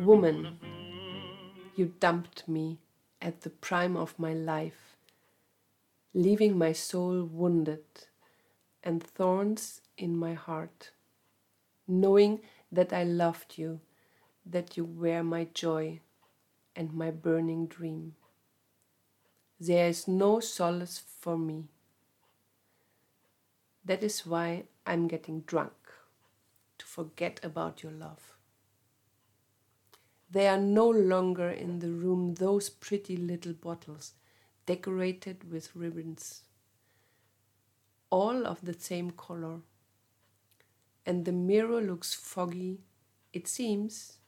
Woman, you dumped me at the prime of my life, leaving my soul wounded and thorns in my heart, knowing that I loved you, that you were my joy and my burning dream. There is no solace for me. That is why I'm getting drunk, to forget about your love. They are no longer in the room those pretty little bottles decorated with ribbons, all of the same color. And the mirror looks foggy. It seems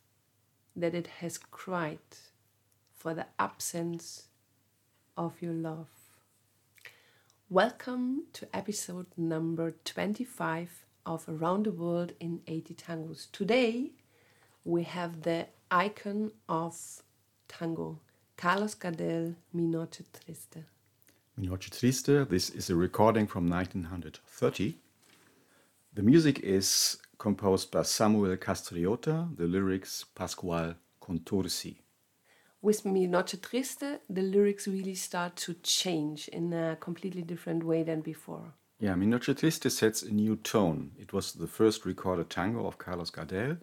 that it has cried for the absence of your love. Welcome to episode number 25 of Around the World in 80 Tangos. Today we have the icon of tango, Carlos Gardel, Mi Noche Triste. Mi Noche Triste, this is a recording from 1930. The music is composed by Samuel Castriota, the lyrics Pascual Contursi. With Mi Noche Triste, the lyrics really start to change in a completely different way than before. Yeah, Mi Noche Triste sets a new tone. It was the first recorded tango of Carlos Gardel,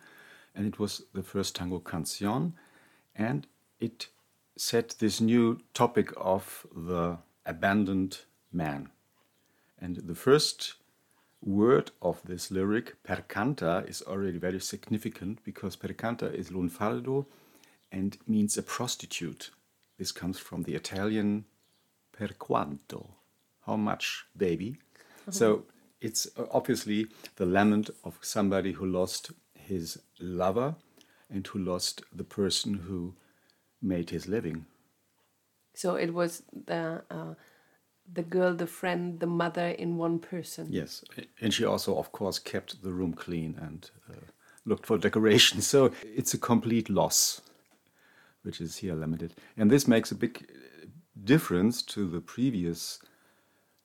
and it was the first tango canción, and it set this new topic of the abandoned man. And the first word of this lyric, percanta, is already very significant because percanta is lunfardo and means a prostitute. This comes from the Italian per quanto, how much, baby? So it's uh, obviously the lament of somebody who lost his lover and who lost the person who made his living. So it was the uh, the girl, the friend, the mother in one person. Yes, and she also, of course, kept the room clean and uh, looked for decoration. So it's a complete loss, which is here limited. And this makes a big difference to the previous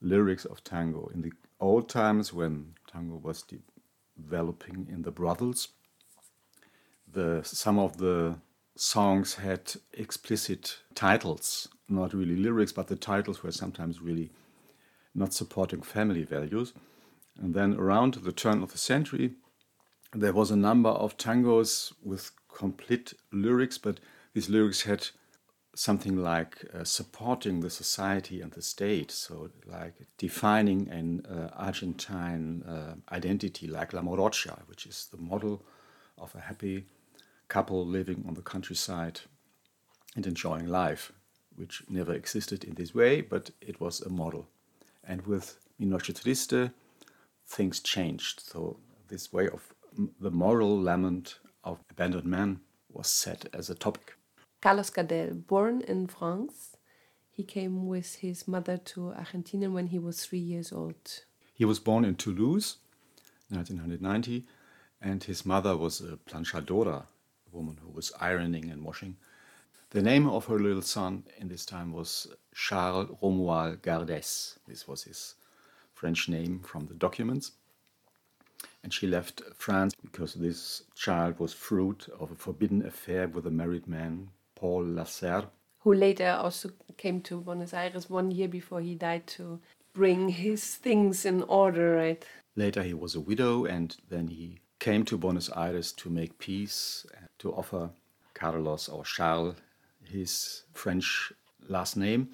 lyrics of tango. In the old times, when tango was developing in the brothels, the some of the songs had explicit titles, not really lyrics, but the titles were sometimes really not supporting family values. And then around the turn of the century, there was a number of tangos with complete lyrics, but these lyrics had something like uh, supporting the society and the state, so like defining an uh, Argentine uh, identity, like La Morocha, which is the model of a happy couple living on the countryside and enjoying life, which never existed in this way, but it was a model. And with Mi Noche Triste, things changed. So this way of the moral lament of abandoned man was set as a topic. Carlos Gardel, born in France, he came with his mother to Argentina when he was three years old. He was born in Toulouse, 1990, and his mother was a planchadora, a woman who was ironing and washing. The name of her little son in this time was Charles Romuald Gardès. This was his French name from the documents. And she left France because this child was fruit of a forbidden affair with a married man Paul Lasserre. Who later also came to Buenos Aires one year before he died to bring his things in order, right? Later, he was a widow, and then he came to Buenos Aires to make peace, to offer Carlos or Charles his French last name.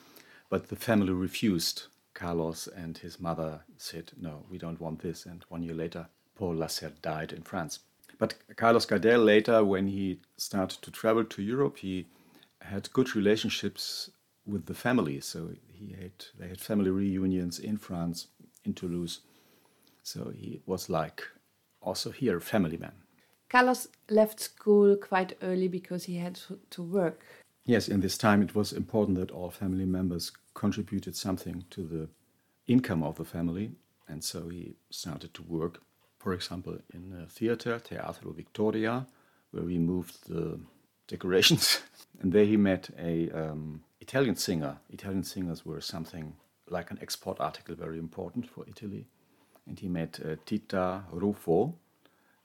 But the family refused. Carlos and his mother said, No, we don't want this. And one year later, Paul Lasserre died in France. But Carlos Gardel later, when he started to travel to Europe, he had good relationships with the family. So he had they had family reunions in France, in Toulouse. So he was like also here a family man. Carlos left school quite early because he had to work. Yes, in this time it was important that all family members contributed something to the income of the family, and so he started to work, for example, in a theater, Teatro Victoria, where we moved the decorations. and there he met a um, Italian singer. Italian singers were something like an export article, very important for Italy. And he met uh, Titta Ruffo.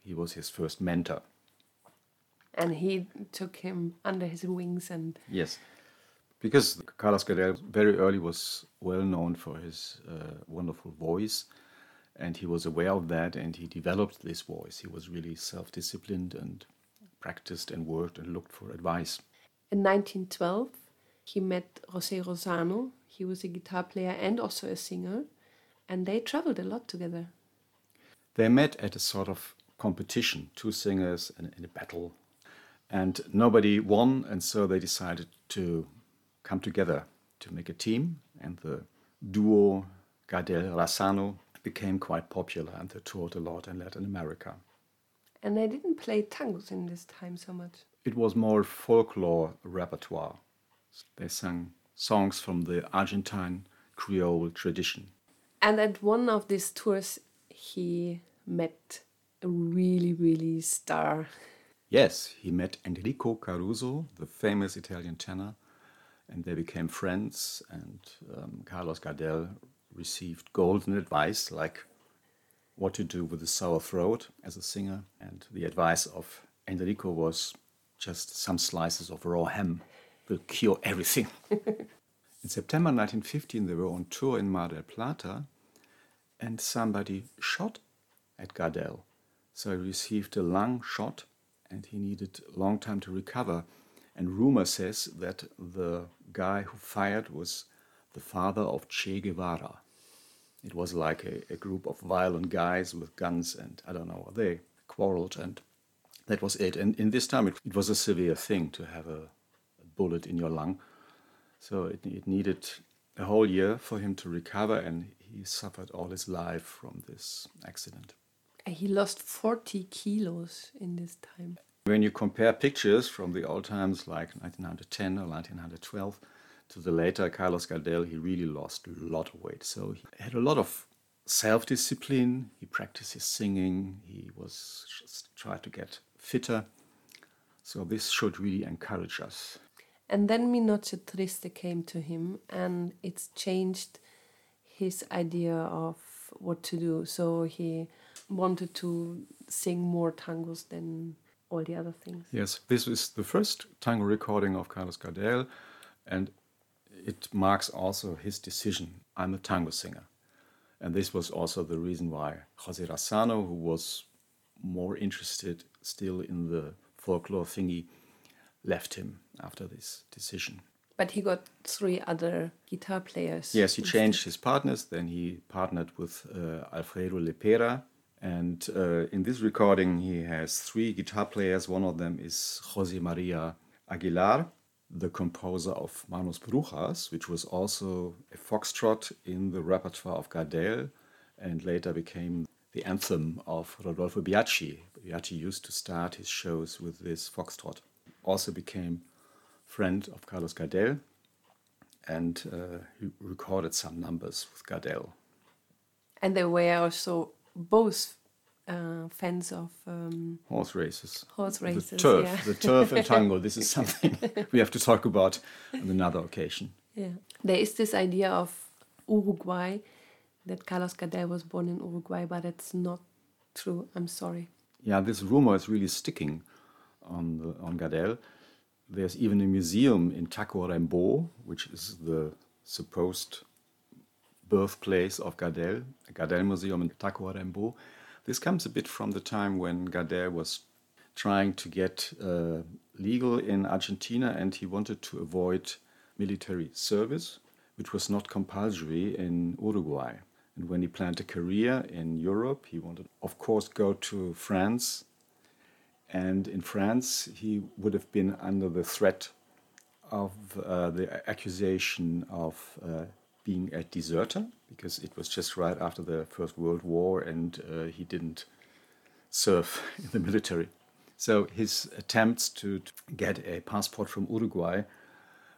He was his first mentor. And he took him under his wings and Yes, because Carlos Gardel very early was well known for his uh, wonderful voice, and he was aware of that, and he developed this voice. He was really self-disciplined and practiced and worked and looked for advice. in 1912 he met José Razzano. He was a guitar player and also a singer, and they traveled a lot together. They met at a sort of competition, two singers in, in a battle, and nobody won, and so they decided to come together to make a team, and the duo Gardel Razzano became quite popular, and they toured a lot in Latin America. And they didn't play tangos in this time so much. It was more folklore repertoire. They sang songs from the Argentine Creole tradition. And at one of these tours, he met a really, really star. Yes, he met Enrico Caruso, the famous Italian tenor, and they became friends. And um, Carlos Gardel received golden advice, like what to do with a sore throat as a singer. And the advice of Enrico was just some slices of raw ham will cure everything. In September 1915, they were on tour in Mar del Plata, and somebody shot at Gardel. So he received a lung shot, and he needed a long time to recover. And rumor says that the guy who fired was the father of Che Guevara. It was like a, a group of violent guys with guns, and I don't know, they quarreled, and that was it. And in this time, it, it was a severe thing to have a, a bullet in your lung. So it, it needed a whole year for him to recover, and he suffered all his life from this accident. He lost 40 kilos in this time. When you compare pictures from the old times like 1910 or 1912 to the later Carlos Gardel, he really lost a lot of weight. So he had a lot of self discipline. He practiced his singing. He was just tried to get fitter. So this should really encourage us. And then Mi Noche Triste came to him, and it's changed his idea of what to do. So he wanted to sing more tangos than all the other things. Yes, this is the first tango recording of Carlos Gardel, and it marks also his decision. I'm a tango singer. And this was also the reason why Jose Razzano, who was more interested still in the folklore thingy, left him after this decision. But he got three other guitar players. Yes, he changed his partners. Then he partnered with uh, Alfredo Le Pera. And uh, in this recording, he has three guitar players. One of them is Jose Maria Aguilar, the composer of Manos Brujas, which was also a foxtrot in the repertoire of Gardel and later became the anthem of Rodolfo Biaggi. Biaggi used to start his shows with this foxtrot. Also became friend of Carlos Gardel and uh, he recorded some numbers with Gardel. And they were also both uh, fans of um, Horse races. horse races. The turf, yeah. the turf and tango. This is something we have to talk about on another occasion. Yeah. There is this idea of Uruguay that Carlos Gardel was born in Uruguay, but it's not true. I'm sorry. Yeah, this rumor is really sticking on the, on Gardel. There's even a museum in Tacuarembó, which is the supposed birthplace of Gardel, a Gardel Museum in Tacuarembó. This comes a bit from the time when Gardel was trying to get uh, legal in Argentina and he wanted to avoid military service, which was not compulsory in Uruguay. And when he planned a career in Europe, he wanted, of course, go to France. And in France, he would have been under the threat of uh, the accusation of uh, being a deserter, because it was just right after the First World War and uh, he didn't serve in the military. So his attempts to, to get a passport from Uruguay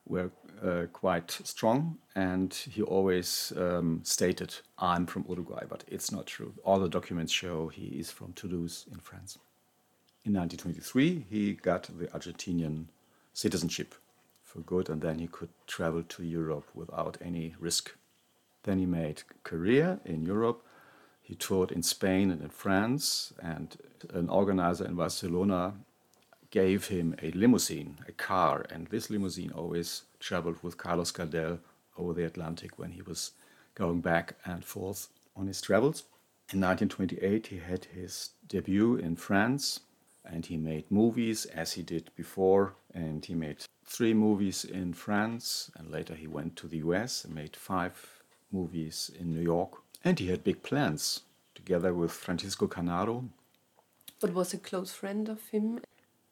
were uh, quite strong, and he always um, stated, I'm from Uruguay, but it's not true. All the documents show he is from Toulouse in France. In 1923, he got the Argentinian citizenship for good, and then he could travel to Europe without any risk. Then he made career in Europe. He toured in Spain and in France, and an organizer in Barcelona gave him a limousine, a car, and this limousine always traveled with Carlos Gardel over the Atlantic when he was going back and forth on his travels. In 1928, he had his debut in France and he made movies as he did before. And he made three movies in France, and later he went to the US and made five movies in New York. And he had big plans together with Francisco Canaro. But was a close friend of him.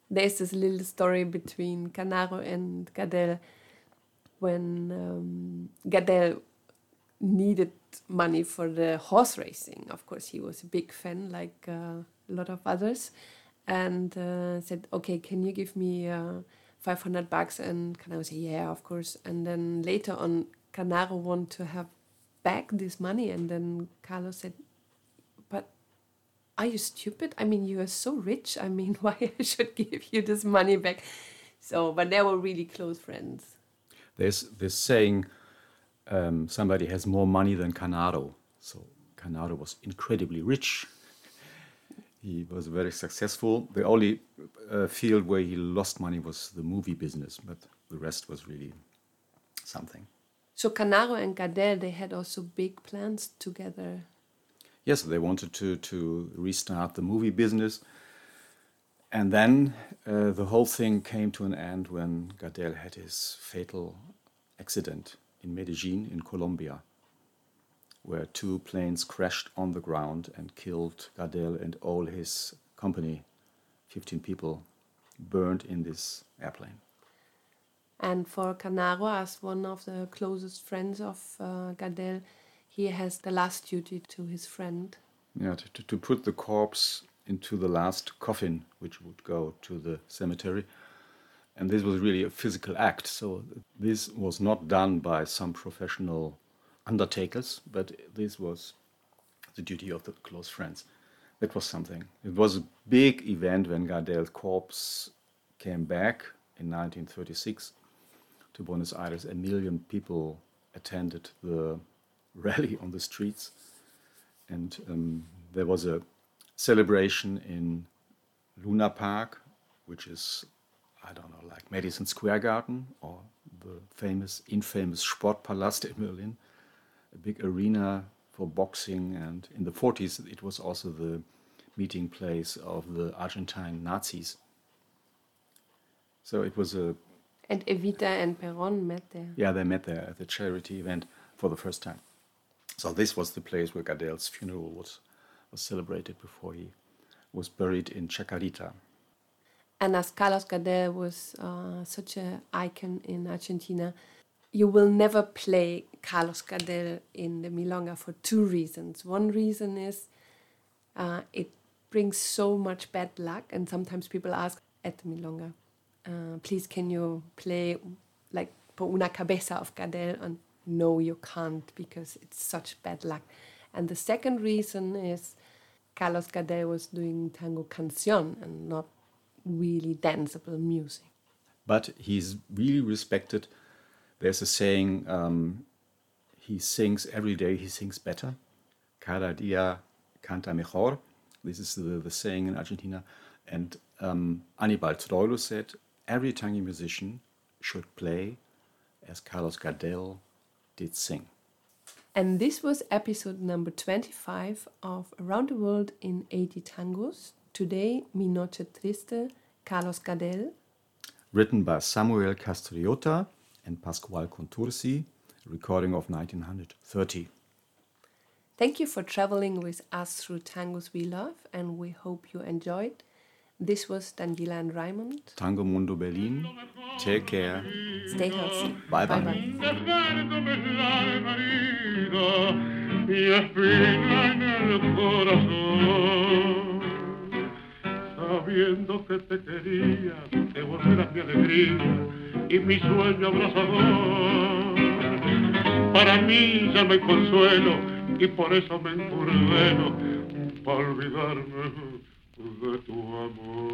There's this little story between Canaro and Gardel when um, Gardel needed money for the horse racing. Of course, he was a big fan, like uh, a lot of others, and uh, said, "Okay, can you give me uh, 500 bucks?" And Canaro said, "Yeah, of course." And then later on, Canaro wanted to have back this money, and then Carlos said, "But are you stupid? I mean, you are so rich. I mean, why I should give you this money back?" So, but they were really close friends. There's this saying, um, somebody has more money than Canaro. So Canaro was incredibly rich. He was very successful. The only uh, field where he lost money was the movie business, but the rest was really something. So Canaro and Gardel, they had also big plans together. Yes, they wanted to, to restart the movie business. And then uh, the whole thing came to an end when Gardel had his fatal accident in Medellin, in Colombia, where two planes crashed on the ground and killed Gardel and all his company. 15 people burned in this airplane. And for Canaro, as one of the closest friends of uh, Gardel, he has the last duty to his friend. Yeah, to, to put the corpse into the last coffin, which would go to the cemetery. And this was really a physical act. So this was not done by some professional undertakers, but this was the duty of the close friends. That was something. It was a big event when Gardel's corpse came back in 1936 to Buenos Aires. A million people attended the rally on the streets. And um, there was a celebration in Luna Park, which is, I don't know, like Madison Square Garden or the famous, infamous Sportpalast in Berlin, a big arena for boxing. And in the 40s, it was also the meeting place of the Argentine Nazis. So it was a. And Evita and Perón met there. Yeah, they met there at the charity event for the first time. So this was the place where Gardel's funeral was was celebrated before he was buried in Chacarita. And as Carlos Gardel was uh, such an icon in Argentina, you will never play Carlos Gardel in the Milonga for two reasons. One reason is uh, it brings so much bad luck, and sometimes people ask at the Milonga, uh, please can you play like por una cabeza of Gardel? And no, you can't because it's such bad luck. And the second reason is Carlos Gardel was doing tango canción and not really danceable music. But he's really respected. There's a saying, um, he sings every day, he sings better. Cada día canta mejor. This is the, the saying in Argentina. And um, Anibal Troilo said, every tango musician should play as Carlos Gardel did sing. And this was episode number 25 of Around the World in 80 Tangos. Today, Mi Noche Triste, Carlos Gardel. Written by Samuel Castriota and Pascual Contursi, recording of 1930. Thank you for traveling with us through tangos we love, and we hope you enjoyed. This was Daniela and Raymond. Tango Mundo Berlin. Take care. Stay healthy. Bye bye. dejándome la Sabiendo que te quería, te volverás mi alegría y mi sueño abrazador. Para mí ya no hay consuelo y por eso me encurdeno para olvidarme de tu amor.